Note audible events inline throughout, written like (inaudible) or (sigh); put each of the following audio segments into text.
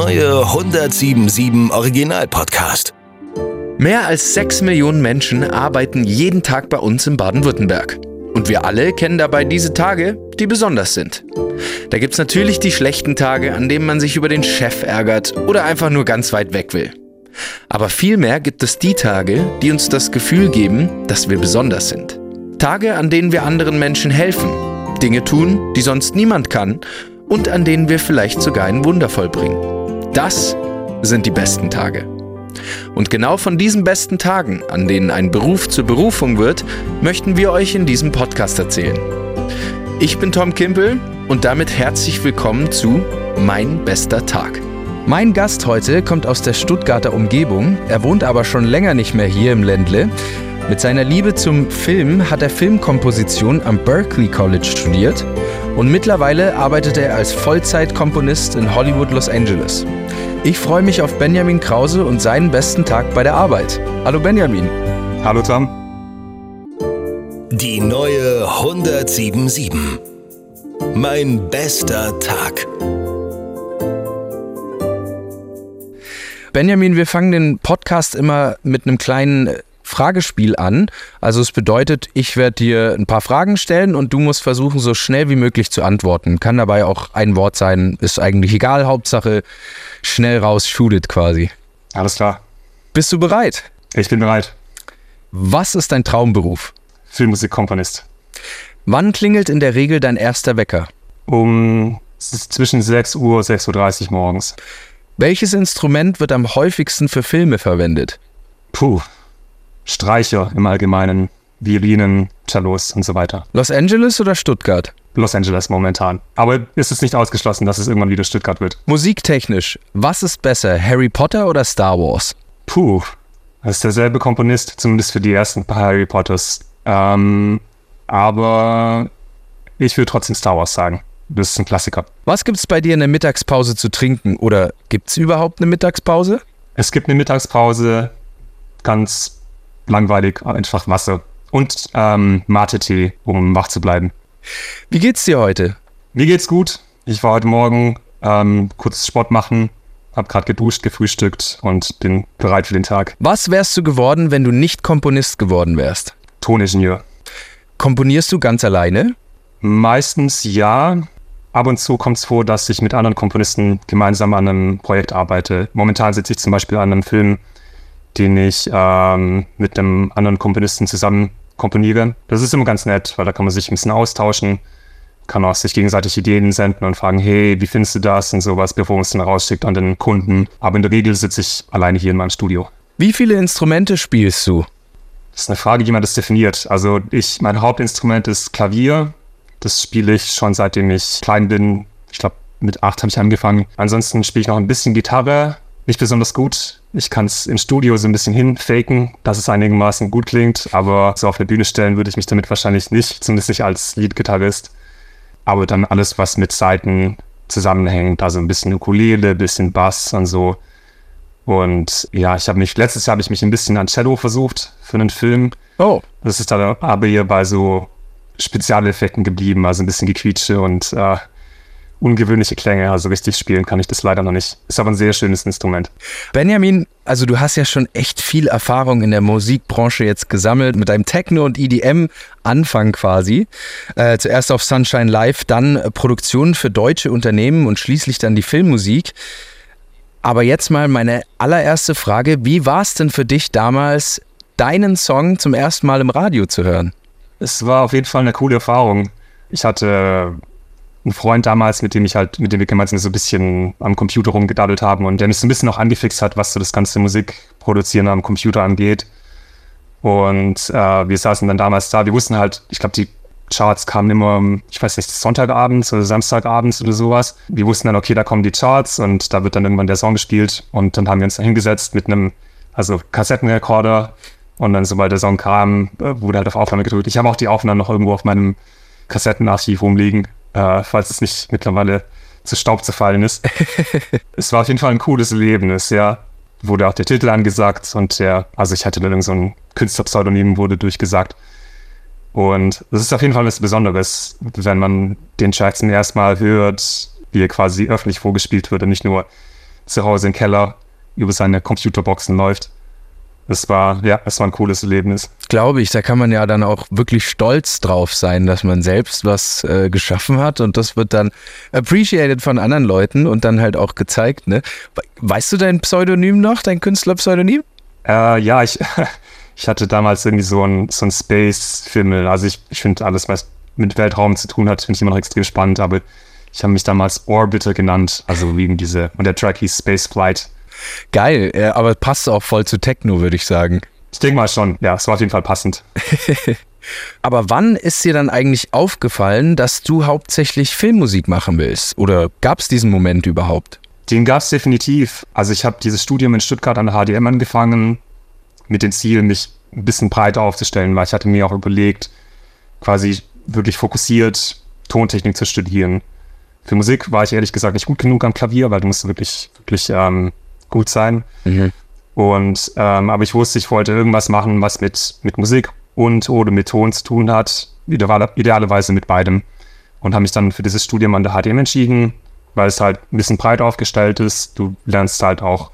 neue 1077 Original Podcast. Mehr als 6 Millionen Menschen arbeiten jeden Tag bei uns in Baden-Württemberg. Und wir alle kennen dabei diese Tage, die besonders sind. Da gibt es natürlich die schlechten Tage, an denen man sich über den Chef ärgert oder einfach nur ganz weit weg will. Aber vielmehr gibt es die Tage, die uns das Gefühl geben, dass wir besonders sind. Tage, an denen wir anderen Menschen helfen, Dinge tun, die sonst niemand kann und an denen wir vielleicht sogar ein Wunder vollbringen. Das sind die besten Tage. Und genau von diesen besten Tagen, an denen ein Beruf zur Berufung wird, möchten wir euch in diesem Podcast erzählen. Ich bin Tom Kimpel und damit herzlich willkommen zu Mein bester Tag. Mein Gast heute kommt aus der Stuttgarter Umgebung, er wohnt aber schon länger nicht mehr hier im Ländle. Mit seiner Liebe zum Film hat er Filmkomposition am Berklee College studiert und mittlerweile arbeitet er als Vollzeitkomponist in Hollywood, Los Angeles. Ich freue mich auf Benjamin Krause und seinen besten Tag bei der Arbeit. Hallo Benjamin. Hallo Tom. Die neue 1077. Mein bester Tag. Benjamin, wir fangen den Podcast immer mit einem kleinen Fragespiel an. Also es bedeutet, ich werde dir ein paar Fragen stellen und du musst versuchen, so schnell wie möglich zu antworten. Kann dabei auch ein Wort sein, ist eigentlich egal. Hauptsache schnell raus, shoot it quasi. Alles klar. Bist du bereit? Ich bin bereit. Was ist dein Traumberuf? Filmmusikkomponist. Wann klingelt in der Regel dein erster Wecker? Um zwischen 6 Uhr und 6.30 Uhr morgens. Welches Instrument wird am häufigsten für Filme verwendet? Puh, Streicher im Allgemeinen, Violinen, Cellos und so weiter. Los Angeles oder Stuttgart? Los Angeles momentan. Aber ist es nicht ausgeschlossen, dass es irgendwann wieder Stuttgart wird? Musiktechnisch, was ist besser, Harry Potter oder Star Wars? Puh, das ist derselbe Komponist, zumindest für die ersten paar Harry Potters. Ähm, aber ich würde trotzdem Star Wars sagen. Das ist ein Klassiker. Was gibt's bei dir in der Mittagspause zu trinken? Oder gibt's überhaupt eine Mittagspause? Es gibt eine Mittagspause, ganz langweilig, einfach Wasser. Und ähm, Mate-Tee, um wach zu bleiben. Wie geht's dir heute? Mir geht's gut. Ich war heute Morgen ähm, kurz Sport machen, hab gerade geduscht, gefrühstückt und bin bereit für den Tag. Was wärst du geworden, wenn du nicht Komponist geworden wärst? Toningenieur. Komponierst du ganz alleine? Meistens ja. Ab und zu kommt es vor, dass ich mit anderen Komponisten gemeinsam an einem Projekt arbeite. Momentan sitze ich zum Beispiel an einem Film, den ich ähm, mit einem anderen Komponisten zusammen komponiere. Das ist immer ganz nett, weil da kann man sich ein bisschen austauschen, kann auch sich gegenseitig Ideen senden und fragen, hey, wie findest du das und sowas, bevor man es dann rausschickt an den Kunden. Aber in der Regel sitze ich alleine hier in meinem Studio. Wie viele Instrumente spielst du? Das ist eine Frage, wie man das definiert. Also ich, mein Hauptinstrument ist Klavier. Das spiele ich schon seitdem ich klein bin. Ich glaube, mit acht habe ich angefangen. Ansonsten spiele ich noch ein bisschen Gitarre, nicht besonders gut. Ich kann es im Studio so ein bisschen hinfaken, dass es einigermaßen gut klingt, aber so auf der Bühne stellen würde ich mich damit wahrscheinlich nicht, zumindest nicht als Leadgitarrist. Aber dann alles, was mit Seiten zusammenhängt, also ein bisschen Ukulele, ein bisschen Bass und so. Und ja, ich habe mich, letztes Jahr habe ich mich ein bisschen an Cello versucht für einen Film. Oh. Das ist dann aber hier bei so Spezialeffekten geblieben, also ein bisschen gequietsche und äh, ungewöhnliche Klänge. Also richtig spielen kann ich das leider noch nicht. Ist aber ein sehr schönes Instrument. Benjamin, also du hast ja schon echt viel Erfahrung in der Musikbranche jetzt gesammelt mit deinem Techno- und EDM-Anfang quasi. Äh, zuerst auf Sunshine Live, dann Produktionen für deutsche Unternehmen und schließlich dann die Filmmusik. Aber jetzt mal meine allererste Frage. Wie war es denn für dich damals, deinen Song zum ersten Mal im Radio zu hören? Es war auf jeden Fall eine coole Erfahrung. Ich hatte einen Freund damals, mit dem ich halt, mit dem wir gemeinsam so ein bisschen am Computer rumgedaddelt haben und der mich so ein bisschen auch angefixt hat, was so das ganze Musikproduzieren am Computer angeht. Und äh, wir saßen dann damals da, wir wussten halt, ich glaube, die Charts kamen immer, ich weiß nicht, Sonntagabends oder Samstagabends oder sowas. Wir wussten dann, okay, da kommen die Charts und da wird dann irgendwann der Song gespielt und dann haben wir uns da hingesetzt mit einem, also Kassettenrekorder und dann, sobald der Song kam, wurde halt auf Aufnahme gedrückt. Ich habe auch die Aufnahmen noch irgendwo auf meinem Kassettenarchiv rumliegen, äh, falls es nicht mittlerweile zu Staub zerfallen ist. (laughs) es war auf jeden Fall ein cooles Erlebnis, ja. Wurde auch der Titel angesagt und der, also ich hatte dann irgend so ein Künstlerpseudonym wurde durchgesagt. Und das ist auf jeden Fall was Besonderes, wenn man den Track zum ersten Mal hört, wie er quasi öffentlich vorgespielt wird und nicht nur zu Hause im Keller über seine Computerboxen läuft. Es war, ja, es war ein cooles Erlebnis. Glaube ich, da kann man ja dann auch wirklich stolz drauf sein, dass man selbst was äh, geschaffen hat und das wird dann appreciated von anderen Leuten und dann halt auch gezeigt. Ne? Weißt du dein Pseudonym noch, dein Künstlerpseudonym? Äh, ja, ich, (laughs) ich hatte damals irgendwie so ein, so ein Space-Film. Also ich, ich finde alles, was mit Weltraum zu tun hat, finde ich immer noch extrem spannend, aber ich habe mich damals Orbiter genannt, also wegen diese, und der Track hieß Space Flight. Geil, äh, aber passt auch voll zu Techno, würde ich sagen. Ich denke mal schon, ja, es war auf jeden Fall passend. (laughs) aber wann ist dir dann eigentlich aufgefallen, dass du hauptsächlich Filmmusik machen willst? Oder gab es diesen Moment überhaupt? Den gab es definitiv. Also ich habe dieses Studium in Stuttgart an der HDM angefangen, mit dem Ziel, mich ein bisschen breiter aufzustellen, weil ich hatte mir auch überlegt, quasi wirklich fokussiert Tontechnik zu studieren. Für Musik war ich ehrlich gesagt nicht gut genug am Klavier, weil du musst wirklich, wirklich ähm, gut sein. Mhm. Und ähm, aber ich wusste, ich wollte irgendwas machen, was mit, mit Musik und oder mit Ton zu tun hat. Ideal, idealerweise mit beidem. Und habe mich dann für dieses Studium an der HDM entschieden, weil es halt ein bisschen breit aufgestellt ist. Du lernst halt auch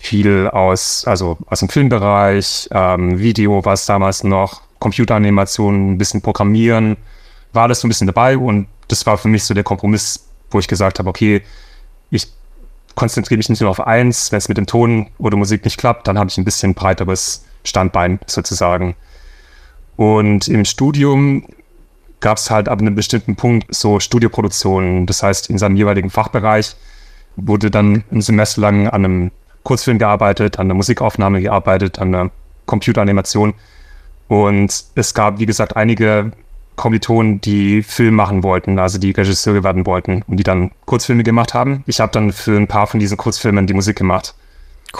viel aus, also aus dem Filmbereich, ähm, Video war es damals noch, Computeranimationen, ein bisschen Programmieren, war alles so ein bisschen dabei und das war für mich so der Kompromiss, wo ich gesagt habe, okay, ich konzentriere mich nicht nur auf eins, wenn es mit dem Ton oder Musik nicht klappt, dann habe ich ein bisschen breiteres Standbein sozusagen. Und im Studium gab es halt ab einem bestimmten Punkt so Studioproduktionen, das heißt in seinem jeweiligen Fachbereich wurde dann ein Semester lang an einem Kurzfilm gearbeitet, an der Musikaufnahme gearbeitet, an der Computeranimation. Und es gab, wie gesagt, einige Kommilitonen, die Film machen wollten, also die Regisseure werden wollten und die dann Kurzfilme gemacht haben. Ich habe dann für ein paar von diesen Kurzfilmen die Musik gemacht.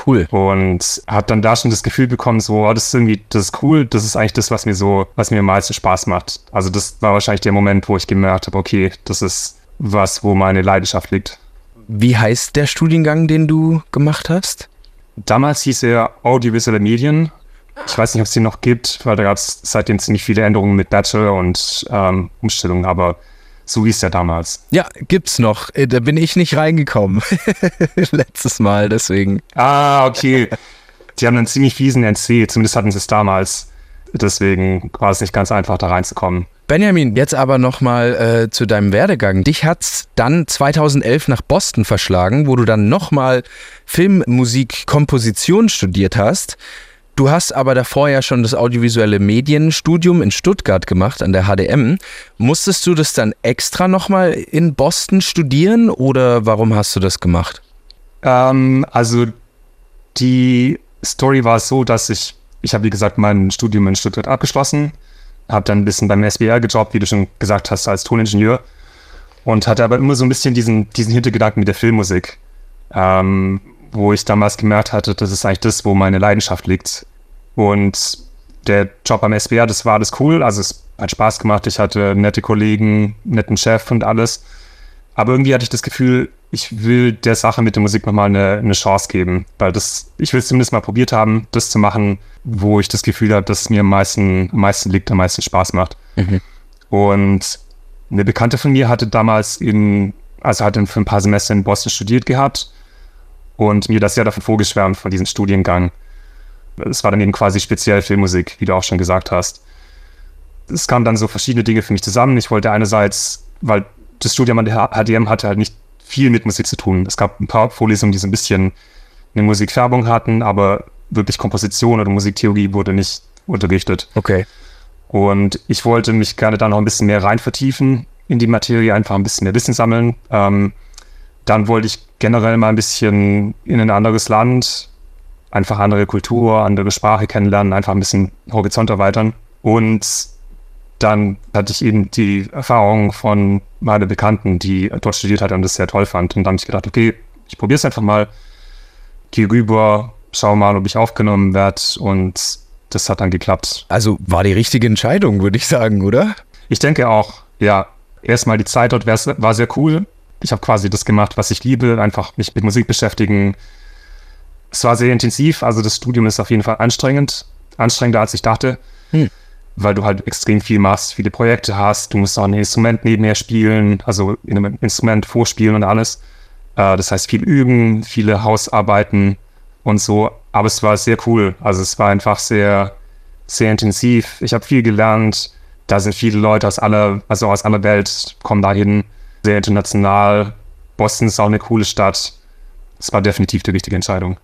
Cool. Und habe dann da schon das Gefühl bekommen, so, oh, das ist irgendwie, das ist cool, das ist eigentlich das, was mir so, was mir am meisten Spaß macht. Also das war wahrscheinlich der Moment, wo ich gemerkt habe, okay, das ist was, wo meine Leidenschaft liegt. Wie heißt der Studiengang, den du gemacht hast? Damals hieß er Audiovisuelle Medien ich weiß nicht, ob es den noch gibt, weil da gab es seitdem ziemlich viele Änderungen mit Bachelor und ähm, Umstellungen, aber so hieß der damals. Ja, gibt's noch. Äh, da bin ich nicht reingekommen. (laughs) Letztes Mal, deswegen. Ah, okay. Die haben einen ziemlich fiesen NC, zumindest hatten sie es damals. Deswegen war es nicht ganz einfach, da reinzukommen. Benjamin, jetzt aber nochmal äh, zu deinem Werdegang. Dich hat's dann 2011 nach Boston verschlagen, wo du dann nochmal Filmmusikkomposition studiert hast. Du hast aber davor ja schon das audiovisuelle Medienstudium in Stuttgart gemacht an der HDM. Musstest du das dann extra nochmal in Boston studieren oder warum hast du das gemacht? Ähm, also die Story war so, dass ich, ich habe wie gesagt mein Studium in Stuttgart abgeschlossen, habe dann ein bisschen beim SBR gejobbt, wie du schon gesagt hast, als Toningenieur und hatte aber immer so ein bisschen diesen, diesen Hintergedanken mit der Filmmusik. Ähm, wo ich damals gemerkt hatte, das ist eigentlich das, wo meine Leidenschaft liegt. Und der Job am SBR, das war alles cool. Also es hat Spaß gemacht. Ich hatte nette Kollegen, netten Chef und alles. Aber irgendwie hatte ich das Gefühl, ich will der Sache mit der Musik nochmal eine, eine Chance geben. Weil das, ich will es zumindest mal probiert haben, das zu machen, wo ich das Gefühl habe, dass es mir am meisten, am meisten liegt, am meisten Spaß macht. Mhm. Und eine Bekannte von mir hatte damals in, also hatte für ein paar Semester in Boston studiert gehabt und mir das sehr davon vorgeschwärmt, von diesem Studiengang es war dann eben quasi speziell Filmmusik, wie du auch schon gesagt hast. Es kamen dann so verschiedene Dinge für mich zusammen. Ich wollte einerseits, weil das Studium an der HDM hatte halt nicht viel mit Musik zu tun. Es gab ein paar Vorlesungen, die so ein bisschen eine Musikfärbung hatten, aber wirklich Komposition oder Musiktheorie wurde nicht unterrichtet. Okay. Und ich wollte mich gerne da noch ein bisschen mehr rein vertiefen in die Materie, einfach ein bisschen mehr Wissen sammeln. Ähm, dann wollte ich generell mal ein bisschen in ein anderes Land, einfach andere Kultur, andere Sprache kennenlernen, einfach ein bisschen Horizont erweitern. Und dann hatte ich eben die Erfahrung von meiner Bekannten, die dort studiert hat und das sehr toll fand. Und dann habe ich gedacht, okay, ich probiere es einfach mal, gehe rüber, schau mal, ob ich aufgenommen werde und das hat dann geklappt. Also war die richtige Entscheidung, würde ich sagen, oder? Ich denke auch, ja. Erstmal die Zeit dort war sehr cool. Ich habe quasi das gemacht, was ich liebe, einfach mich mit Musik beschäftigen, es war sehr intensiv, also das Studium ist auf jeden Fall anstrengend, anstrengender als ich dachte, hm. weil du halt extrem viel machst, viele Projekte hast, du musst auch ein Instrument nebenher spielen, also in einem Instrument vorspielen und alles. Äh, das heißt viel üben, viele Hausarbeiten und so. Aber es war sehr cool. Also es war einfach sehr, sehr intensiv. Ich habe viel gelernt. Da sind viele Leute aus aller, also aus aller Welt kommen dahin. Sehr international. Boston ist auch eine coole Stadt. Es war definitiv die richtige Entscheidung.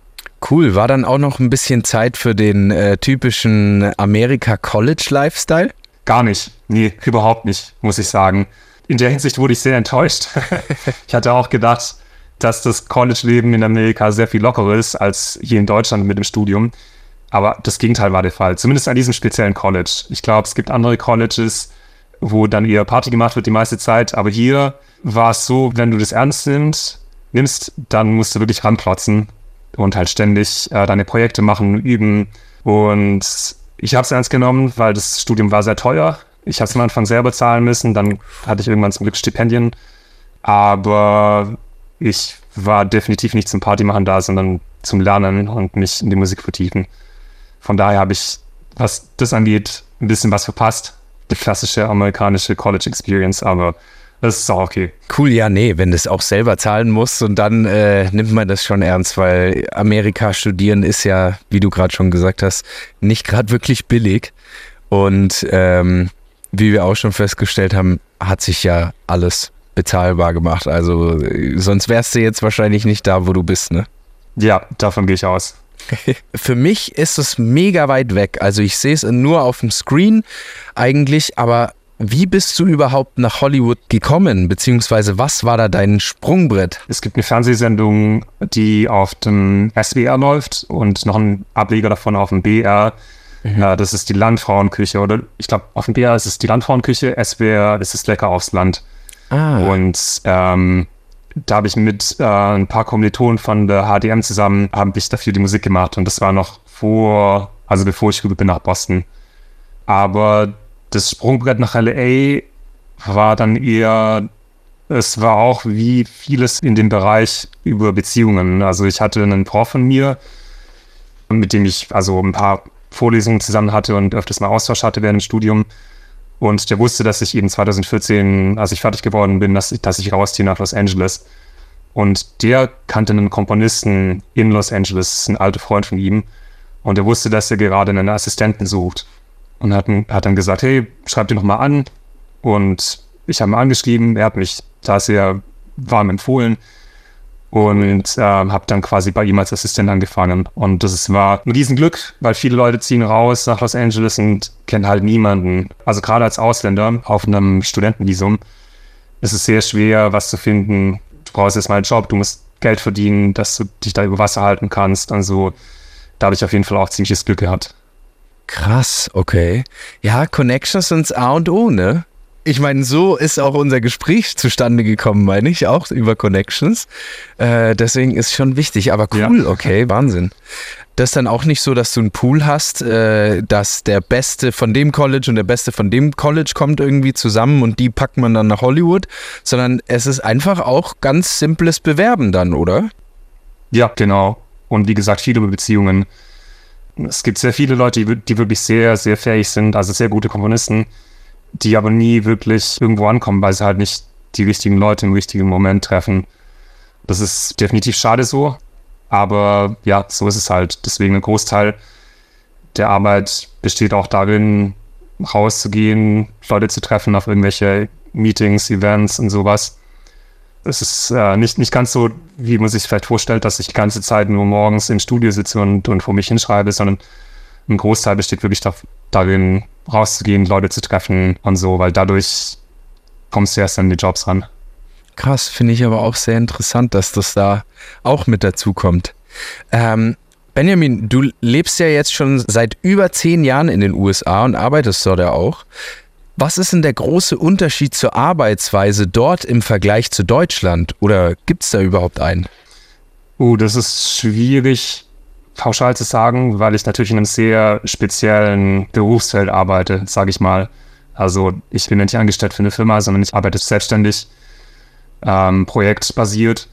Cool. War dann auch noch ein bisschen Zeit für den äh, typischen Amerika-College-Lifestyle? Gar nicht. Nee, überhaupt nicht, muss ich sagen. In der Hinsicht wurde ich sehr enttäuscht. (laughs) ich hatte auch gedacht, dass das College-Leben in Amerika sehr viel lockerer ist als hier in Deutschland mit dem Studium. Aber das Gegenteil war der Fall, zumindest an diesem speziellen College. Ich glaube, es gibt andere Colleges, wo dann eher Party gemacht wird die meiste Zeit. Aber hier war es so, wenn du das ernst nimmst, nimmst, dann musst du wirklich ranklotzen und halt ständig äh, deine Projekte machen, üben. Und ich habe es ernst genommen, weil das Studium war sehr teuer. Ich habe es am Anfang selber zahlen müssen, dann hatte ich irgendwann zum Glück Stipendien. Aber ich war definitiv nicht zum Partymachen da, sondern zum Lernen und mich in die Musik vertiefen. Von daher habe ich, was das angeht, ein bisschen was verpasst. Die klassische amerikanische College Experience, aber das ist auch okay. Cool, ja, nee, wenn du es auch selber zahlen musst und dann äh, nimmt man das schon ernst, weil Amerika studieren ist ja, wie du gerade schon gesagt hast, nicht gerade wirklich billig. Und ähm, wie wir auch schon festgestellt haben, hat sich ja alles bezahlbar gemacht. Also sonst wärst du jetzt wahrscheinlich nicht da, wo du bist, ne? Ja, davon gehe ich aus. (laughs) Für mich ist es mega weit weg. Also ich sehe es nur auf dem Screen eigentlich, aber wie bist du überhaupt nach Hollywood gekommen? Beziehungsweise was war da dein Sprungbrett? Es gibt eine Fernsehsendung, die auf dem SWR läuft und noch ein Ableger davon auf dem BR. Mhm. Ja, das ist die Landfrauenküche. Oder ich glaube, auf dem BR ist es die Landfrauenküche, SWR, das ist lecker aufs Land. Ah. Und ähm, da habe ich mit äh, ein paar Kommilitonen von der HDM zusammen, habe ich dafür die Musik gemacht. Und das war noch vor, also bevor ich rüber bin nach Boston. Aber das Sprungbrett nach LA war dann eher, es war auch wie vieles in dem Bereich über Beziehungen. Also ich hatte einen Prof von mir, mit dem ich also ein paar Vorlesungen zusammen hatte und öfters mal Austausch hatte während dem Studium. Und der wusste, dass ich eben 2014, als ich fertig geworden bin, dass, dass ich rausziehe nach Los Angeles. Und der kannte einen Komponisten in Los Angeles, ein alter Freund von ihm. Und er wusste, dass er gerade einen Assistenten sucht. Und hat, hat dann gesagt, hey, schreib dir noch mal an. Und ich habe ihn angeschrieben. Er hat mich da sehr warm empfohlen und äh, habe dann quasi bei ihm als Assistent angefangen. Und das war ein Riesenglück, weil viele Leute ziehen raus nach Los Angeles und kennen halt niemanden. Also gerade als Ausländer auf einem Studentenvisum ist es sehr schwer, was zu finden. Du brauchst erstmal einen Job, du musst Geld verdienen, dass du dich da über Wasser halten kannst. Also da habe ich auf jeden Fall auch ziemliches Glück gehabt. Krass, okay. Ja, Connections sind A und O, ne? ich meine, so ist auch unser Gespräch zustande gekommen, meine ich, auch über Connections. Äh, deswegen ist schon wichtig. Aber cool, ja. okay, Wahnsinn. Das ist dann auch nicht so, dass du einen Pool hast, äh, dass der Beste von dem College und der Beste von dem College kommt irgendwie zusammen und die packt man dann nach Hollywood, sondern es ist einfach auch ganz simples Bewerben dann, oder? Ja, genau. Und wie gesagt, viele Beziehungen. Es gibt sehr viele Leute, die, wirklich sehr, sehr fähig sind, also sehr gute Komponisten die aber nie wirklich irgendwo ankommen, weil sie halt nicht die richtigen Leute im richtigen Moment treffen. Das ist definitiv schade so, aber ja, so ist es halt. Deswegen ein Großteil der Arbeit besteht auch darin, rauszugehen, Leute zu treffen auf irgendwelche Meetings, Events und sowas. Es ist äh, nicht, nicht ganz so, wie man sich vielleicht vorstellt, dass ich die ganze Zeit nur morgens im Studio sitze und, und vor mich hinschreibe, sondern ein Großteil besteht wirklich da, darin, rauszugehen, Leute zu treffen und so, weil dadurch kommst du erst an die Jobs ran. Krass, finde ich aber auch sehr interessant, dass das da auch mit dazu kommt. Ähm, Benjamin, du lebst ja jetzt schon seit über zehn Jahren in den USA und arbeitest dort ja auch. Was ist denn der große Unterschied zur Arbeitsweise dort im Vergleich zu Deutschland? Oder gibt es da überhaupt einen? Uh, das ist schwierig pauschal zu sagen, weil ich natürlich in einem sehr speziellen Berufsfeld arbeite, sage ich mal. Also ich bin nicht angestellt für eine Firma, sondern ich arbeite selbstständig, ähm, projektbasiert.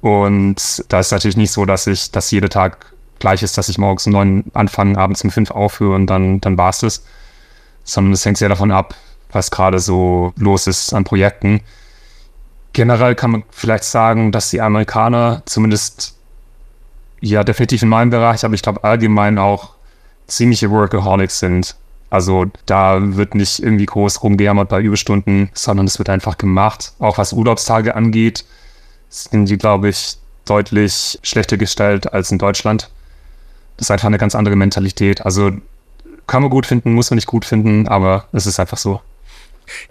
Und da ist natürlich nicht so, dass ich, dass jeder Tag gleich ist, dass ich morgens um neun anfange, abends um fünf aufhöre und dann, dann war es das. Sondern es hängt sehr davon ab, was gerade so los ist an Projekten. generell kann man vielleicht sagen, dass die Amerikaner zumindest, ja, definitiv in meinem Bereich, aber ich glaube allgemein auch ziemliche Workaholics sind. Also da wird nicht irgendwie groß rumgejammert bei Überstunden, sondern es wird einfach gemacht. Auch was Urlaubstage angeht, sind die, glaube ich, deutlich schlechter gestellt als in Deutschland. Das ist einfach eine ganz andere Mentalität. Also kann man gut finden, muss man nicht gut finden, aber es ist einfach so.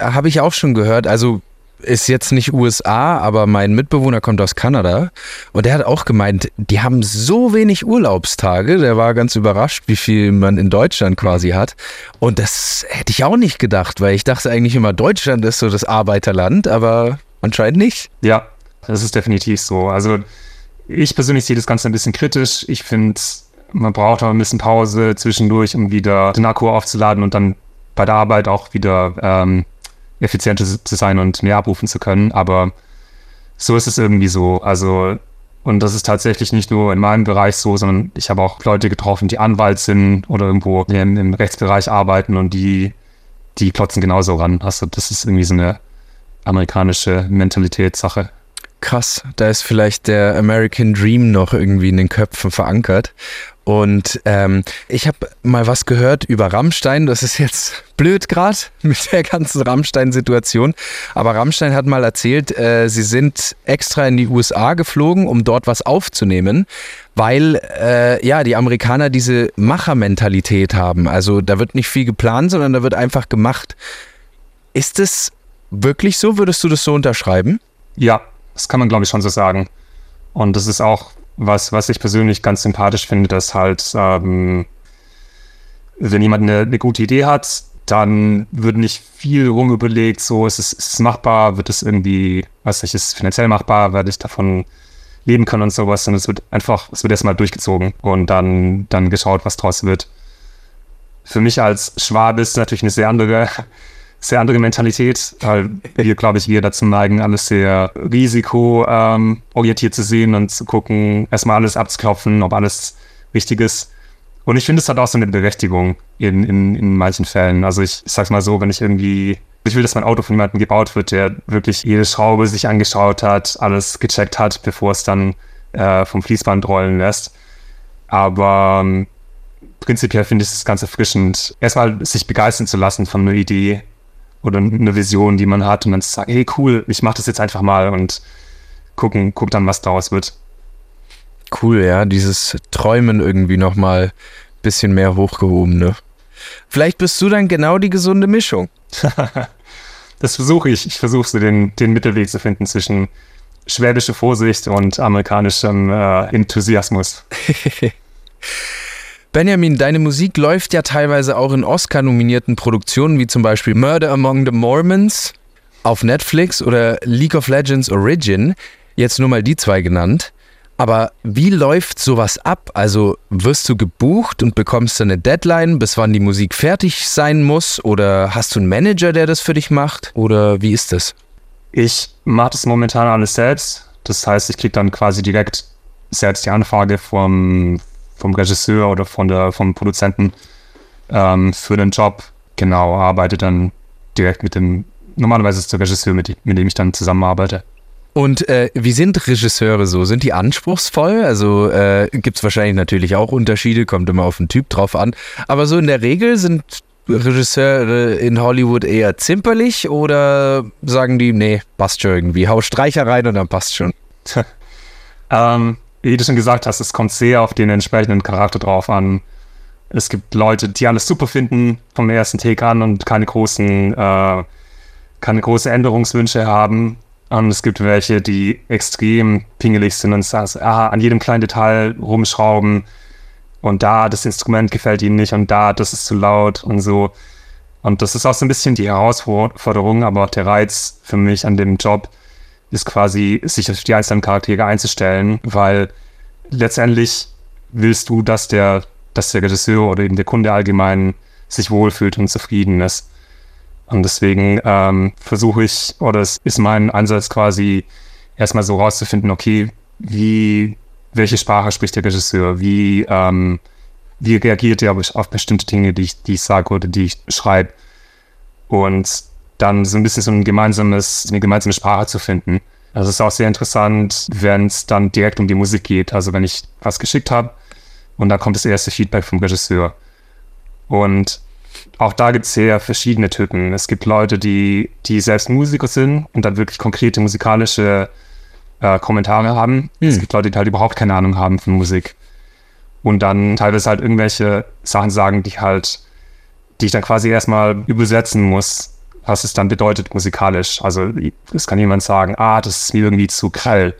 Habe ich auch schon gehört. Also ist jetzt nicht USA, aber mein Mitbewohner kommt aus Kanada und der hat auch gemeint, die haben so wenig Urlaubstage. Der war ganz überrascht, wie viel man in Deutschland quasi hat. Und das hätte ich auch nicht gedacht, weil ich dachte eigentlich immer, Deutschland ist so das Arbeiterland, aber anscheinend nicht. Ja, das ist definitiv so. Also ich persönlich sehe das Ganze ein bisschen kritisch. Ich finde, man braucht auch ein bisschen Pause zwischendurch, um wieder den Akku aufzuladen und dann bei der Arbeit auch wieder ähm, effizienter zu sein und mehr abrufen zu können. Aber so ist es irgendwie so. Also, und das ist tatsächlich nicht nur in meinem Bereich so, sondern ich habe auch Leute getroffen, die Anwalt sind oder irgendwo im, im Rechtsbereich arbeiten und die, die klotzen genauso ran. Also, das ist irgendwie so eine amerikanische Mentalitätssache. Krass, da ist vielleicht der American Dream noch irgendwie in den Köpfen verankert. Und ähm, ich habe mal was gehört über Rammstein. Das ist jetzt (laughs) blöd gerade mit der ganzen Rammstein-Situation. Aber Rammstein hat mal erzählt, äh, sie sind extra in die USA geflogen, um dort was aufzunehmen, weil äh, ja die Amerikaner diese Machermentalität haben. Also da wird nicht viel geplant, sondern da wird einfach gemacht. Ist es wirklich so? Würdest du das so unterschreiben? Ja, das kann man glaube ich schon so sagen. Und das ist auch was, was ich persönlich ganz sympathisch finde, dass halt, ähm, wenn jemand eine, eine, gute Idee hat, dann wird nicht viel rumüberlegt, so ist es, ist es machbar, wird es irgendwie, was ich, ist es finanziell machbar, werde ich davon leben können und sowas, sondern es wird einfach, es wird erstmal durchgezogen und dann, dann geschaut, was draus wird. Für mich als Schwabe ist natürlich eine sehr andere sehr andere Mentalität, weil wir, glaube ich, wir dazu neigen, alles sehr risikoorientiert zu sehen und zu gucken, erstmal alles abzuklopfen, ob alles richtig ist. Und ich finde, es hat auch so eine Berechtigung in, in, in manchen Fällen. Also ich, ich sag's mal so, wenn ich irgendwie, ich will, dass mein Auto von jemandem gebaut wird, der wirklich jede Schraube sich angeschaut hat, alles gecheckt hat, bevor es dann äh, vom Fließband rollen lässt. Aber ähm, prinzipiell finde ich es ganz erfrischend, erstmal sich begeistern zu lassen von einer Idee oder eine Vision, die man hat und dann zu sagen, hey cool, ich mache das jetzt einfach mal und gucken, guck dann, was daraus wird. Cool, ja, dieses Träumen irgendwie nochmal ein bisschen mehr hochgehoben, ne? Vielleicht bist du dann genau die gesunde Mischung. (laughs) das versuche ich. Ich versuche so den, den Mittelweg zu finden zwischen schwäbischer Vorsicht und amerikanischem äh, Enthusiasmus. (laughs) Benjamin, deine Musik läuft ja teilweise auch in Oscar-nominierten Produktionen, wie zum Beispiel Murder Among the Mormons auf Netflix oder League of Legends Origin. Jetzt nur mal die zwei genannt. Aber wie läuft sowas ab? Also wirst du gebucht und bekommst du eine Deadline, bis wann die Musik fertig sein muss? Oder hast du einen Manager, der das für dich macht? Oder wie ist das? Ich mache das momentan alles selbst. Das heißt, ich kriege dann quasi direkt selbst die Anfrage vom, vom Regisseur oder von der, vom Produzenten ähm, für den Job. Genau, arbeite dann direkt mit dem, normalerweise ist der Regisseur, mit, mit dem ich dann zusammenarbeite. Und äh, wie sind Regisseure so? Sind die anspruchsvoll? Also äh, gibt es wahrscheinlich natürlich auch Unterschiede, kommt immer auf den Typ drauf an. Aber so in der Regel sind Regisseure in Hollywood eher zimperlich oder sagen die, nee, passt schon irgendwie, hau Streicher rein und dann passt schon? (laughs) ähm, wie du schon gesagt hast, es kommt sehr auf den entsprechenden Charakter drauf an. Es gibt Leute, die alles super finden vom ersten Take an und keine großen, äh, keine großen Änderungswünsche haben. Und es gibt welche, die extrem pingelig sind und sagen, ah, an jedem kleinen Detail rumschrauben und da das Instrument gefällt ihnen nicht und da das ist zu laut und so. Und das ist auch so ein bisschen die Herausforderung, aber auch der Reiz für mich an dem Job, ist quasi, sich auf die einzelnen Charaktere einzustellen, weil letztendlich willst du, dass der, dass der Regisseur oder eben der Kunde allgemein sich wohlfühlt und zufrieden ist. Und deswegen ähm, versuche ich, oder es ist mein Ansatz quasi, erstmal so rauszufinden, okay, wie, welche Sprache spricht der Regisseur, wie, ähm, wie reagiert er auf bestimmte Dinge, die ich, die ich sage oder die ich schreibe. Und dann so ein bisschen so ein gemeinsames, eine gemeinsame Sprache zu finden. Das ist auch sehr interessant, wenn es dann direkt um die Musik geht. Also wenn ich was geschickt habe und dann kommt das erste Feedback vom Regisseur. Und auch da gibt es sehr verschiedene Typen. Es gibt Leute, die, die selbst Musiker sind und dann wirklich konkrete musikalische äh, Kommentare haben. Hm. Es gibt Leute, die halt überhaupt keine Ahnung haben von Musik. Und dann teilweise halt irgendwelche Sachen sagen, die halt, die ich dann quasi erstmal übersetzen muss, was es dann bedeutet musikalisch. Also es kann jemand sagen, ah, das ist mir irgendwie zu grell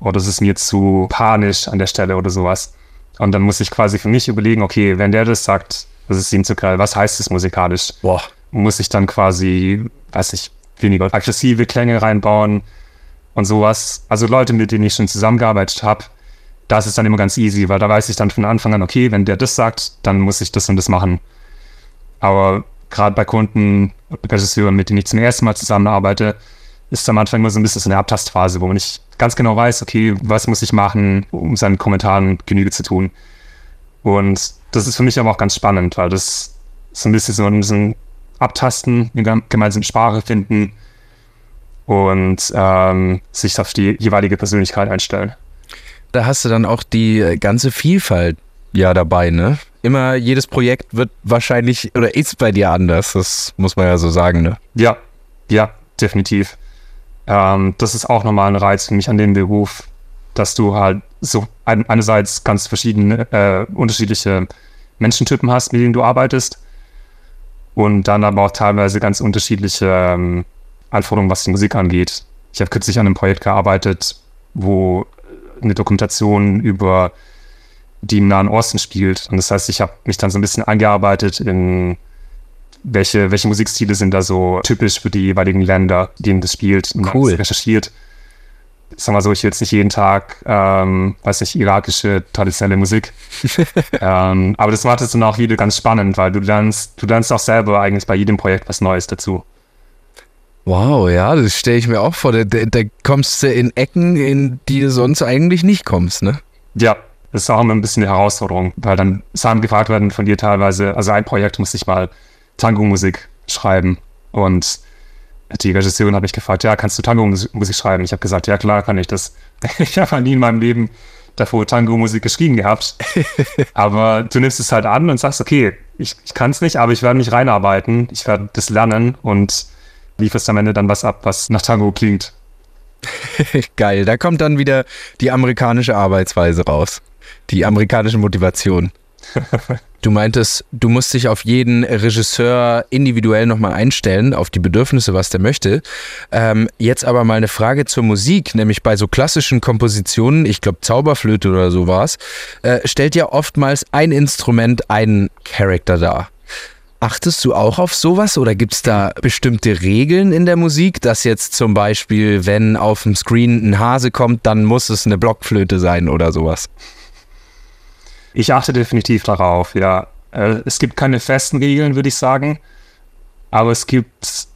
oder das ist mir zu panisch an der Stelle oder sowas. Und dann muss ich quasi für mich überlegen, okay, wenn der das sagt, das ist ihm zu grell, was heißt es musikalisch? Boah. Muss ich dann quasi, weiß ich, weniger aggressive Klänge reinbauen und sowas. Also Leute, mit denen ich schon zusammengearbeitet habe, das ist dann immer ganz easy, weil da weiß ich dann von Anfang an, okay, wenn der das sagt, dann muss ich das und das machen. Aber gerade bei Kunden, Regisseuren, mit denen ich zum ersten Mal zusammenarbeite, ist am Anfang immer so ein bisschen so eine Abtastphase, wo man nicht ganz genau weiß, okay, was muss ich machen, um seinen Kommentaren Genüge zu tun. Und das ist für mich aber auch ganz spannend, weil das so ein bisschen so ein bisschen Abtasten, eine gemeinsame Sprache finden und ähm, sich auf die jeweilige Persönlichkeit einstellen. Da hast du dann auch die ganze Vielfalt ja dabei, ne? Immer jedes Projekt wird wahrscheinlich oder ist bei dir anders, das muss man ja so sagen, ne? Ja, ja, definitiv. Ähm, das ist auch nochmal ein Reiz für mich an dem Beruf, dass du halt so ein, einerseits ganz verschiedene, äh, unterschiedliche Menschentypen hast, mit denen du arbeitest und dann aber auch teilweise ganz unterschiedliche ähm, Anforderungen, was die Musik angeht. Ich habe kürzlich an einem Projekt gearbeitet, wo eine Dokumentation über die im Nahen Osten spielt. Und das heißt, ich habe mich dann so ein bisschen eingearbeitet in welche, welche Musikstile sind da so typisch für die jeweiligen Länder, denen das spielt. Und cool. recherchiert. Sag mal so, ich will jetzt nicht jeden Tag, ähm, weiß nicht, irakische traditionelle Musik. (laughs) ähm, aber das macht es dann auch wieder ganz spannend, weil du lernst, du lernst auch selber eigentlich bei jedem Projekt was Neues dazu. Wow, ja, das stelle ich mir auch vor. Da, da, kommst du in Ecken, in die du sonst eigentlich nicht kommst, ne? Ja, das ist auch immer ein bisschen eine Herausforderung, weil dann Sachen gefragt werden von dir teilweise. Also ein Projekt musste ich mal Tango-Musik schreiben und die Regisseurin hat mich gefragt, ja, kannst du Tango-Musik schreiben? Ich habe gesagt, ja klar, kann ich das. (laughs) ich habe nie in meinem Leben davor Tango-Musik geschrieben gehabt. (laughs) aber du nimmst es halt an und sagst, okay, ich, ich kann es nicht, aber ich werde mich reinarbeiten, ich werde das lernen und lieferst am Ende dann was ab, was nach Tango klingt. (laughs) Geil, da kommt dann wieder die amerikanische Arbeitsweise raus die amerikanische Motivation. (laughs) Du meintest, du musst dich auf jeden Regisseur individuell nochmal einstellen, auf die Bedürfnisse, was der möchte. Ähm, jetzt aber mal eine Frage zur Musik, nämlich bei so klassischen Kompositionen, ich glaube Zauberflöte oder so war es, äh, stellt ja oftmals ein Instrument einen Charakter dar. Achtest du auch auf sowas oder gibt es da bestimmte Regeln in der Musik, dass jetzt zum Beispiel, wenn auf dem Screen ein Hase kommt, dann muss es eine Blockflöte sein oder sowas? Ich achte definitiv darauf, ja. Äh, es gibt keine festen Regeln, würde ich sagen. Aber es gibt,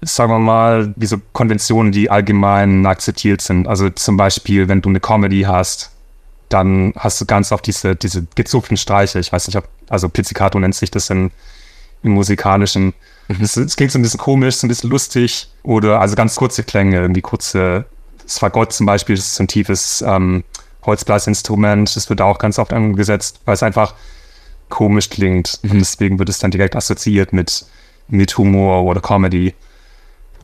sagen wir mal, wie so Konventionen, die allgemein akzeptiert sind. Also zum Beispiel, wenn du eine Comedy hast, dann hast du ganz oft diese, diese gezupften Streiche. Ich weiß nicht, ob, also Pizzicato nennt sich das im, im musikalischen. Mhm. Es, es klingt so ein bisschen komisch, so ein bisschen lustig. Oder also ganz kurze Klänge, irgendwie kurze, das Fagott zum Beispiel, das ist so ein tiefes ähm, Holzblasinstrument. Das wird auch ganz oft angesetzt, weil es einfach komisch klingt. Mhm. Und deswegen wird es dann direkt assoziiert mit, mit Humor oder Comedy.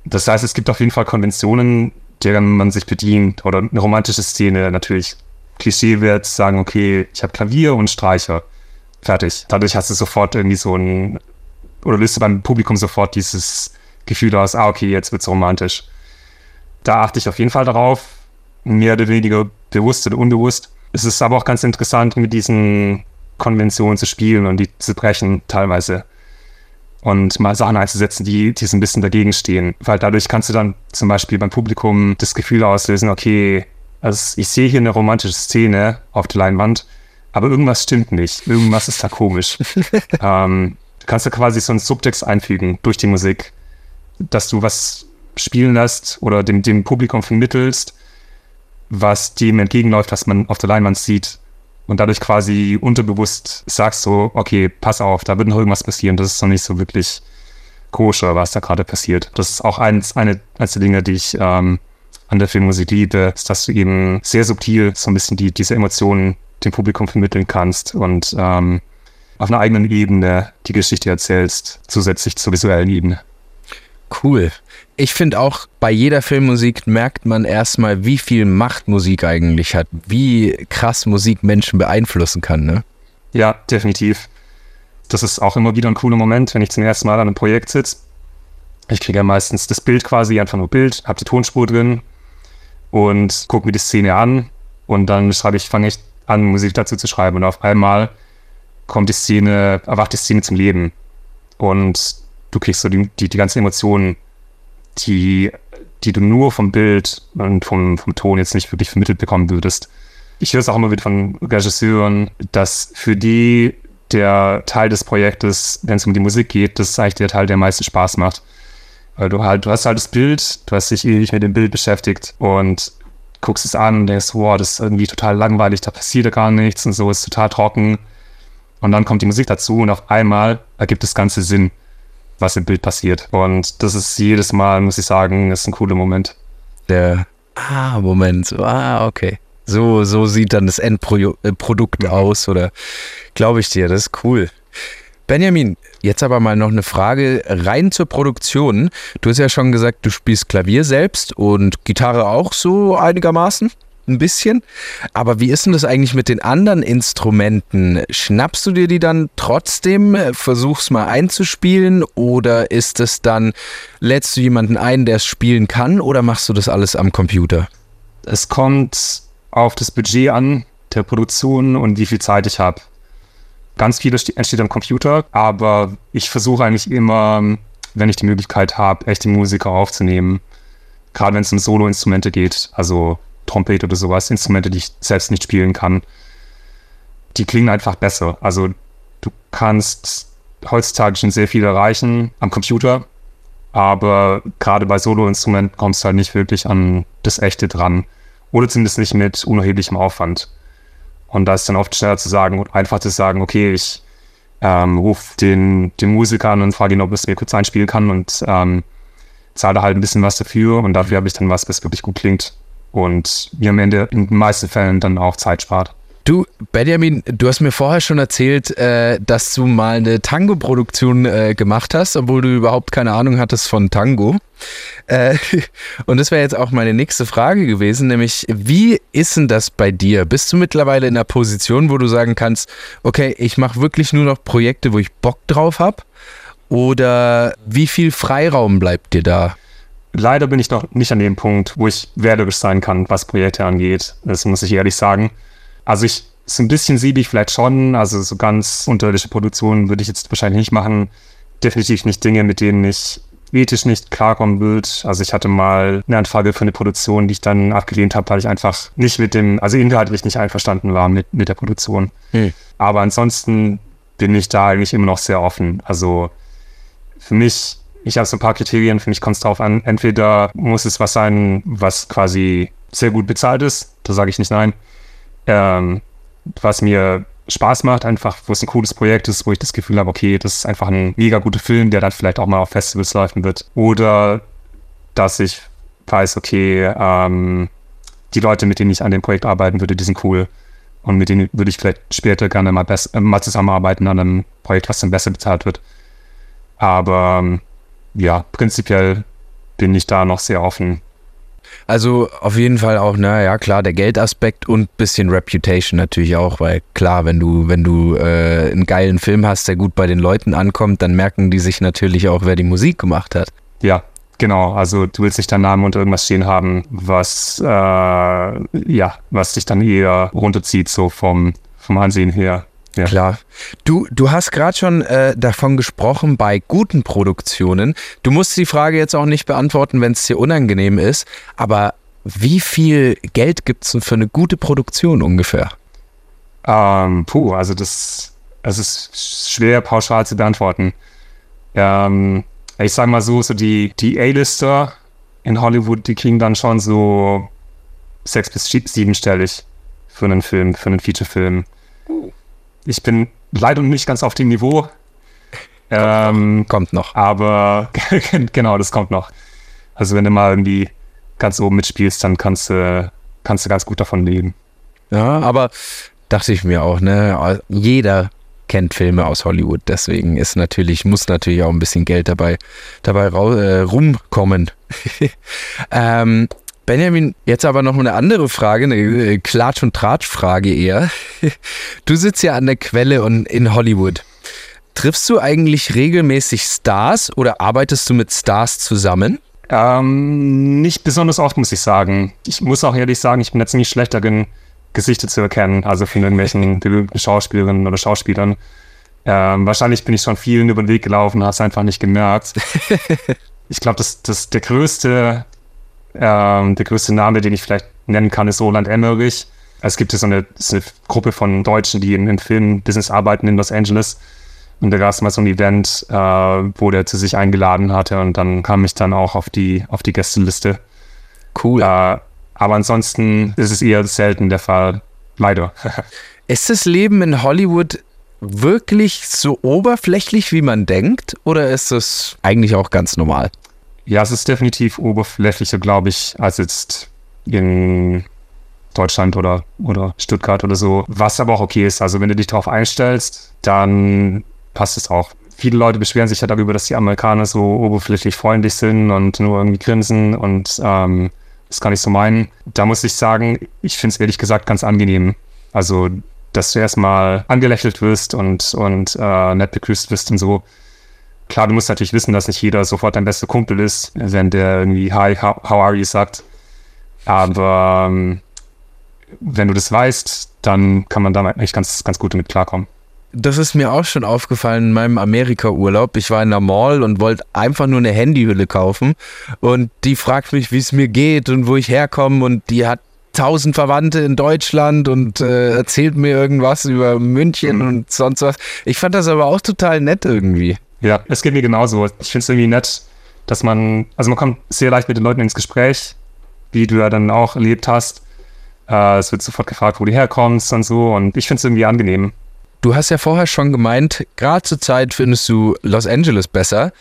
Das heißt, es gibt auf jeden Fall Konventionen, deren man sich bedient. Oder eine romantische Szene natürlich. Klischee wird sagen, okay, ich habe Klavier und Streicher. Fertig. Dadurch hast du sofort irgendwie so ein, oder löst du beim Publikum sofort dieses Gefühl aus, ah, okay, jetzt wird es romantisch. Da achte ich auf jeden Fall darauf, mehr oder weniger bewusst oder unbewusst. Es ist aber auch ganz interessant, mit diesen Konventionen zu spielen und die zu brechen teilweise. Und mal Sachen einzusetzen, die, die so ein bisschen dagegen stehen. Weil dadurch kannst du dann zum Beispiel beim Publikum das Gefühl auslösen, okay, also ich sehe hier eine romantische Szene auf der Leinwand, aber irgendwas stimmt nicht. Irgendwas ist da komisch. (laughs) ähm, du kannst da quasi so einen Subtext einfügen durch die Musik, dass du was spielen lässt oder dem, dem Publikum vermittelst, was dem entgegenläuft, was man auf der Leinwand sieht. Und dadurch quasi unterbewusst sagst so, okay, pass auf, da wird noch irgendwas passieren, das ist noch nicht so wirklich koscher, was da gerade passiert. Das ist auch eins, eine, eines der Dinge, die ich ähm, an der Filmmusik liebe, ist, dass du eben sehr subtil so ein bisschen die, diese Emotionen dem Publikum vermitteln kannst und ähm, auf einer eigenen Ebene die Geschichte erzählst, zusätzlich zur visuellen Ebene. Cool. Ich finde auch, bei jeder Filmmusik merkt man erstmal, wie viel Macht Musik eigentlich hat, wie krass Musik Menschen beeinflussen kann, ne? Ja, definitiv. Das ist auch immer wieder ein cooler Moment, wenn ich zum ersten Mal an einem Projekt sitze. Ich kriege ja meistens das Bild quasi, einfach nur Bild, habe die Tonspur drin und gucke mir die Szene an und dann schreibe ich, fange ich an, Musik dazu zu schreiben und auf einmal kommt die Szene, erwacht die Szene zum Leben und du kriegst so die, die, die ganzen Emotionen, die, die du nur vom Bild und vom, vom Ton jetzt nicht wirklich vermittelt bekommen würdest. Ich höre es auch immer wieder von Regisseuren, dass für die der Teil des Projektes, wenn es um die Musik geht, das ist eigentlich der Teil, der am meisten Spaß macht. Weil du halt, du hast halt das Bild, du hast dich ewig mit dem Bild beschäftigt und guckst es an und denkst, wow, das ist irgendwie total langweilig, da passiert ja gar nichts und so, ist total trocken. Und dann kommt die Musik dazu und auf einmal ergibt das Ganze Sinn, was im Bild passiert. Und das ist jedes Mal, muss ich sagen, ist ein cooler Moment. Der, ah, Moment, ah, okay. So, so sieht dann das Endprodukt äh, aus oder glaube ich dir, das ist cool. Benjamin, jetzt aber mal noch eine Frage rein zur Produktion. Du hast ja schon gesagt, du spielst Klavier selbst und Gitarre auch so einigermaßen ein bisschen. Aber wie ist denn das eigentlich mit den anderen Instrumenten? Schnappst du dir die dann trotzdem, versuchst mal einzuspielen oder ist es dann, lädst du jemanden ein, der es spielen kann oder machst du das alles am Computer? Es kommt auf das Budget an der Produktion und wie viel Zeit ich habe. Ganz viel entsteht am Computer, aber ich versuche eigentlich immer, wenn ich die Möglichkeit habe, echte Musiker aufzunehmen. Gerade wenn es um Solo-Instrumente geht, also Trompete oder sowas, Instrumente, die ich selbst nicht spielen kann, die klingen einfach besser. Also du kannst heutzutage schon sehr viel erreichen am Computer, aber gerade bei Solo-Instrumenten kommst du halt nicht wirklich an das Echte dran. Oder zumindest nicht mit unerheblichem Aufwand. Und da ist dann oft schneller zu sagen und einfach zu sagen, okay, ich ähm, rufe den, den Musiker an und frage ihn, ob er es mir kurz einspielen kann und ähm, zahle halt ein bisschen was dafür und dafür habe ich dann was, was wirklich gut klingt und mir am Ende in den meisten Fällen dann auch Zeit spart. Du, Benjamin, du hast mir vorher schon erzählt, äh, dass du mal eine Tango-Produktion äh, gemacht hast, obwohl du überhaupt keine Ahnung hattest von Tango. Äh, (laughs) und das wäre jetzt auch meine nächste Frage gewesen, nämlich wie ist denn das bei dir? Bist du mittlerweile in einer Position, wo du sagen kannst, okay, ich mache wirklich nur noch Projekte, wo ich Bock drauf habe? Oder wie viel Freiraum bleibt dir da? Leider bin ich noch nicht an dem Punkt, wo ich wählerisch sein kann, was Projekte angeht. Das muss ich ehrlich sagen. Also ich, so ein bisschen siebe ich vielleicht schon, also so ganz unterirdische Produktionen würde ich jetzt wahrscheinlich nicht machen. Definitiv nicht Dinge, mit denen ich ethisch nicht klarkommen würde. Also ich hatte mal eine Anfrage für eine Produktion, die ich dann abgelehnt habe, weil ich einfach nicht mit dem, also inhaltlich nicht einverstanden war mit, mit der Produktion. Hm. Aber ansonsten bin ich da eigentlich immer noch sehr offen. Also für mich, ich habe so ein paar Kriterien, für mich kommt es darauf an, entweder muss es was sein, was quasi sehr gut bezahlt ist, da sage ich nicht nein ähm, was mir Spaß macht, einfach, wo es ein cooles Projekt ist, wo ich das Gefühl habe, okay, das ist einfach ein mega guter Film, der dann vielleicht auch mal auf Festivals laufen wird. Oder dass ich weiß, okay, ähm, die Leute, mit denen ich an dem Projekt arbeiten würde, die sind cool. Und mit denen würde ich vielleicht später gerne mal, äh, mal zusammenarbeiten an einem Projekt, was dann besser bezahlt wird. Aber ähm, ja, prinzipiell bin ich da noch sehr offen, also auf jeden Fall auch, naja, klar, der Geldaspekt und bisschen Reputation natürlich auch, weil klar, wenn du, wenn du äh, einen geilen Film hast, der gut bei den Leuten ankommt, dann merken die sich natürlich auch, wer die Musik gemacht hat. Ja, genau. Also du willst nicht deinen Namen unter irgendwas stehen haben, was äh, ja, was dich dann eher runterzieht, so vom, vom Ansehen her. Ja. Klar. Du, du hast gerade schon äh, davon gesprochen bei guten Produktionen. Du musst die Frage jetzt auch nicht beantworten, wenn es dir unangenehm ist, aber wie viel Geld gibt es denn für eine gute Produktion ungefähr? Ähm, puh, also das, das ist schwer pauschal zu beantworten. Ähm, ich sage mal so, so die, die A-Lister in Hollywood, die kriegen dann schon so sechs bis siebenstellig für einen Film, für einen Feature-Film. Uh. Ich bin leider nicht ganz auf dem Niveau. Ähm, Kommt noch. aber (laughs) genau, das kommt noch. Also wenn du mal irgendwie ganz oben mitspielst, dann kannst du, kannst du ganz gut davon leben. Ja, aber dachte ich mir auch, ne? Jeder kennt Filme aus Hollywood, deswegen ist natürlich, muss natürlich auch ein bisschen Geld dabei, dabei äh, rumkommen. (laughs) ähm, Benjamin, jetzt aber noch eine andere Frage, eine äh, Klatsch- und Tratsch-Frage eher. (laughs) Du sitzt ja an der Quelle und in Hollywood. Triffst du eigentlich regelmäßig Stars oder arbeitest du mit Stars zusammen? Ähm, nicht besonders oft, muss ich sagen. Ich muss auch ehrlich sagen, ich bin da ziemlich schlecht darin, Gesichter zu erkennen, also von irgendwelchen (laughs) berühmten Schauspielerinnen oder Schauspielern. Ähm, wahrscheinlich bin ich schon vielen über den Weg gelaufen, habe es einfach nicht gemerkt. (laughs) ich glaube, das, das, der größte, ähm, der größte Name, den ich vielleicht nennen kann, ist Roland Emmerich. Es gibt so eine, so eine Gruppe von Deutschen, die in, in Filmbusiness arbeiten in Los Angeles. Und da gab es mal so ein Event, äh, wo der zu sich eingeladen hatte und dann kam ich dann auch auf die, auf die Gästeliste. Cool. Äh, aber ansonsten ist es eher selten der Fall. Leider. (laughs) Ist das Leben in Hollywood wirklich so oberflächlich, wie man denkt? Oder ist es eigentlich auch ganz normal? Ja, es ist definitiv oberflächlicher, glaube ich, als jetzt in Deutschland oder, oder Stuttgart oder so. Was aber auch okay ist. Also wenn du dich darauf einstellst, dann passt es auch. Viele Leute beschweren sich ja darüber, dass die Amerikaner so oberflächlich freundlich sind und nur irgendwie grinsen und ähm, das kann ich so meinen. Da muss ich sagen, ich finde es ehrlich gesagt ganz angenehm. Also, dass du erstmal angelächelt wirst und, und äh, nett begrüßt wirst und so. Klar, du musst natürlich wissen, dass nicht jeder sofort dein bester Kumpel ist, wenn der irgendwie Hi, how, how are you sagt. Aber ähm, wenn du das weißt, dann kann man da eigentlich ganz, ganz gut damit klarkommen. Das ist mir auch schon aufgefallen in meinem Amerika-Urlaub. Ich war in der Mall und wollte einfach nur eine Handyhülle kaufen. Und die fragt mich, wie es mir geht und wo ich herkomme. Und die hat tausend Verwandte in Deutschland und äh, erzählt mir irgendwas über München und sonst was. Ich fand das aber auch total nett irgendwie. Ja, es geht mir genauso. Ich finde es irgendwie nett, dass man, also man kommt sehr leicht mit den Leuten ins Gespräch, wie du ja dann auch erlebt hast. Äh, es wird sofort gefragt, wo du herkommst und so. Und ich finde es irgendwie angenehm. Du hast ja vorher schon gemeint, gerade zur Zeit findest du Los Angeles besser.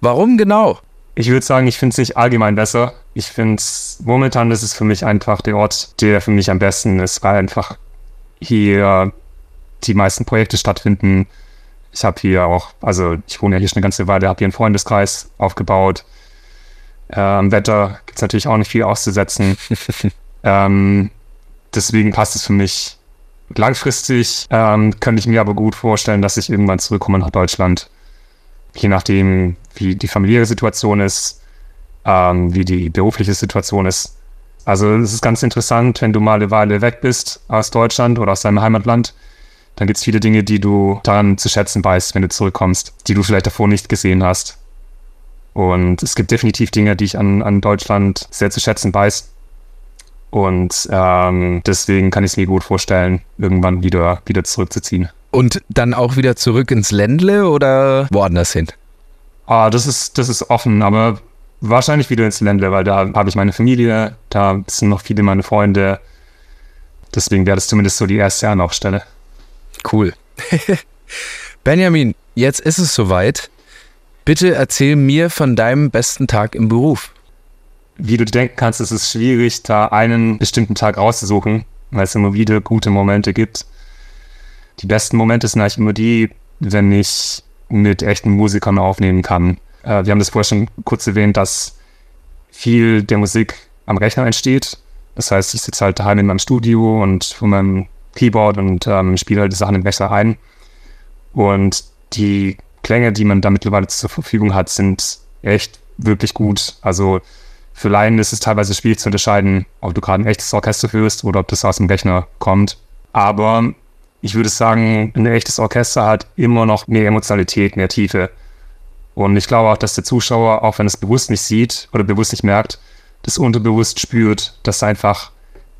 Warum genau? Ich würde sagen, ich finde es nicht allgemein besser. Ich finde es, momentan ist es für mich einfach der Ort, der für mich am besten ist, weil einfach hier die meisten Projekte stattfinden. Ich habe hier auch, also ich wohne ja hier schon eine ganze Weile, habe hier einen Freundeskreis aufgebaut. Ähm, Wetter gibt es natürlich auch nicht viel auszusetzen. (laughs) ähm, deswegen passt es für mich. Langfristig ähm, könnte ich mir aber gut vorstellen, dass ich irgendwann zurückkomme nach Deutschland. Je nachdem, wie die familiäre Situation ist, ähm, wie die berufliche Situation ist. Also es ist ganz interessant, wenn du mal eine Weile weg bist aus Deutschland oder aus deinem Heimatland, dann gibt es viele Dinge, die du daran zu schätzen weißt, wenn du zurückkommst, die du vielleicht davor nicht gesehen hast. Und es gibt definitiv Dinge, die ich an, an Deutschland sehr zu schätzen weiß. Und ähm, deswegen kann ich es mir gut vorstellen, irgendwann wieder, wieder zurückzuziehen. Und dann auch wieder zurück ins Ländle oder woanders hin? Ah, das ist, das ist offen, aber wahrscheinlich wieder ins Ländle, weil da habe ich meine Familie, da sind noch viele meine Freunde. Deswegen wäre das zumindest so die erste Anlaufstelle. Cool. (laughs) Benjamin, jetzt ist es soweit. Bitte erzähl mir von deinem besten Tag im Beruf. Wie du denken kannst, ist es schwierig, da einen bestimmten Tag rauszusuchen, weil es immer wieder gute Momente gibt. Die besten Momente sind eigentlich immer die, wenn ich mit echten Musikern aufnehmen kann. Äh, wir haben das vorher schon kurz erwähnt, dass viel der Musik am Rechner entsteht. Das heißt, ich sitze halt daheim in meinem Studio und von meinem Keyboard und ähm, spiele halt die Sachen Rechner ein. Und die Klänge, die man da mittlerweile zur Verfügung hat, sind echt wirklich gut. Also für Laien ist es teilweise schwierig zu unterscheiden, ob du gerade ein echtes Orchester führst oder ob das aus dem Rechner kommt. Aber ich würde sagen, ein echtes Orchester hat immer noch mehr Emotionalität, mehr Tiefe. Und ich glaube auch, dass der Zuschauer, auch wenn es bewusst nicht sieht oder bewusst nicht merkt, das unterbewusst spürt, dass einfach,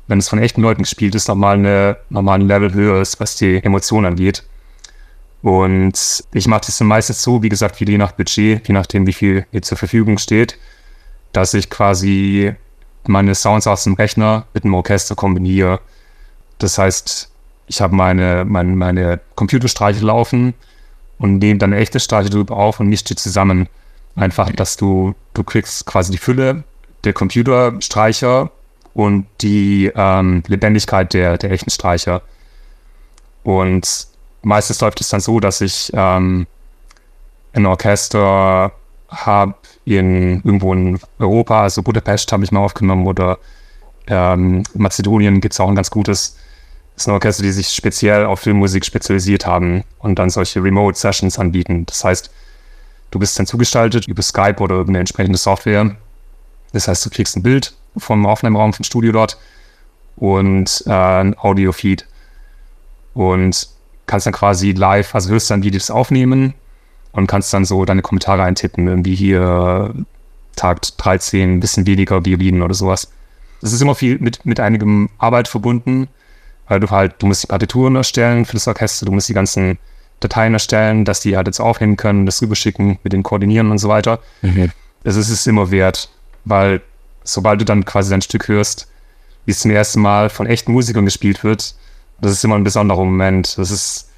wenn es von echten Leuten gespielt ist, nochmal, eine, nochmal ein Level höher ist, was die Emotionen angeht. Und ich mache das dann meistens so, wie gesagt, je nach Budget, je nachdem, wie viel mir zur Verfügung steht, dass ich quasi meine Sounds aus dem Rechner mit dem Orchester kombiniere. Das heißt, ich habe meine, meine, meine Computerstreiche laufen und nehme dann eine echte Streicher drüber auf und mischt die zusammen. Einfach, dass du, du kriegst quasi die Fülle der Computerstreicher und die ähm, Lebendigkeit der, der echten Streicher. Und meistens läuft es dann so, dass ich ähm, ein Orchester habe in irgendwo in Europa, also Budapest habe ich mal aufgenommen oder ähm, Mazedonien gibt es auch ein ganz gutes. Ist ein Orchester, die sich speziell auf Filmmusik spezialisiert haben und dann solche Remote-Sessions anbieten. Das heißt, du bist dann zugestaltet über Skype oder irgendeine entsprechende Software. Das heißt, du kriegst ein Bild vom Aufnahmeraum vom Studio dort und äh, ein Audio-Feed und kannst dann quasi live, also hörst dann, wie die das aufnehmen und kannst dann so deine Kommentare eintippen, irgendwie hier Tag 13, ein bisschen weniger Violinen oder sowas. Das ist immer viel mit, mit einigem Arbeit verbunden, weil du halt, du musst die Partituren erstellen für das Orchester, du musst die ganzen Dateien erstellen, dass die halt jetzt aufheben können, das rüberschicken, mit den Koordinieren und so weiter. Mhm. Das ist es immer wert, weil sobald du dann quasi dein Stück hörst, wie es zum ersten Mal von echten Musikern gespielt wird, das ist immer ein besonderer Moment. Das ist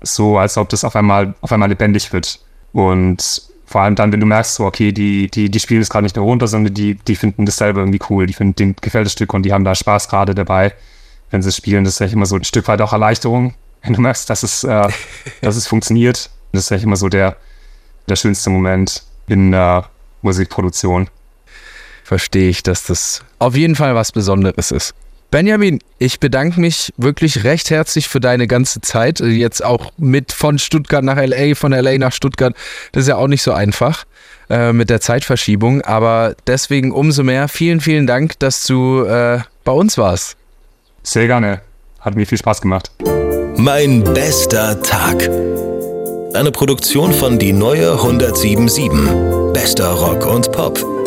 so, als ob das auf einmal, auf einmal lebendig wird. Und vor allem dann, wenn du merkst, so, okay, die, die, die spielen es gerade nicht nur runter, sondern die, die finden das selber irgendwie cool. Die finden, denen gefällt das Stück und die haben da Spaß gerade dabei, wenn sie es spielen. Das ist echt immer so ein Stück weit auch Erleichterung, (laughs) wenn du merkst, dass es, äh, (laughs) dass es funktioniert. Das ist echt immer so der, der schönste Moment in der Musikproduktion. Verstehe ich, dass das auf jeden Fall was Besonderes ist. Benjamin, ich bedanke mich wirklich recht herzlich für deine ganze Zeit. Jetzt auch mit von Stuttgart nach LA, von LA nach Stuttgart. Das ist ja auch nicht so einfach äh, mit der Zeitverschiebung. Aber deswegen umso mehr vielen, vielen Dank, dass du äh, bei uns warst. Sehr gerne. Hat mir viel Spaß gemacht. Mein bester Tag. Eine Produktion von Die Neue 1077. Bester Rock und Pop.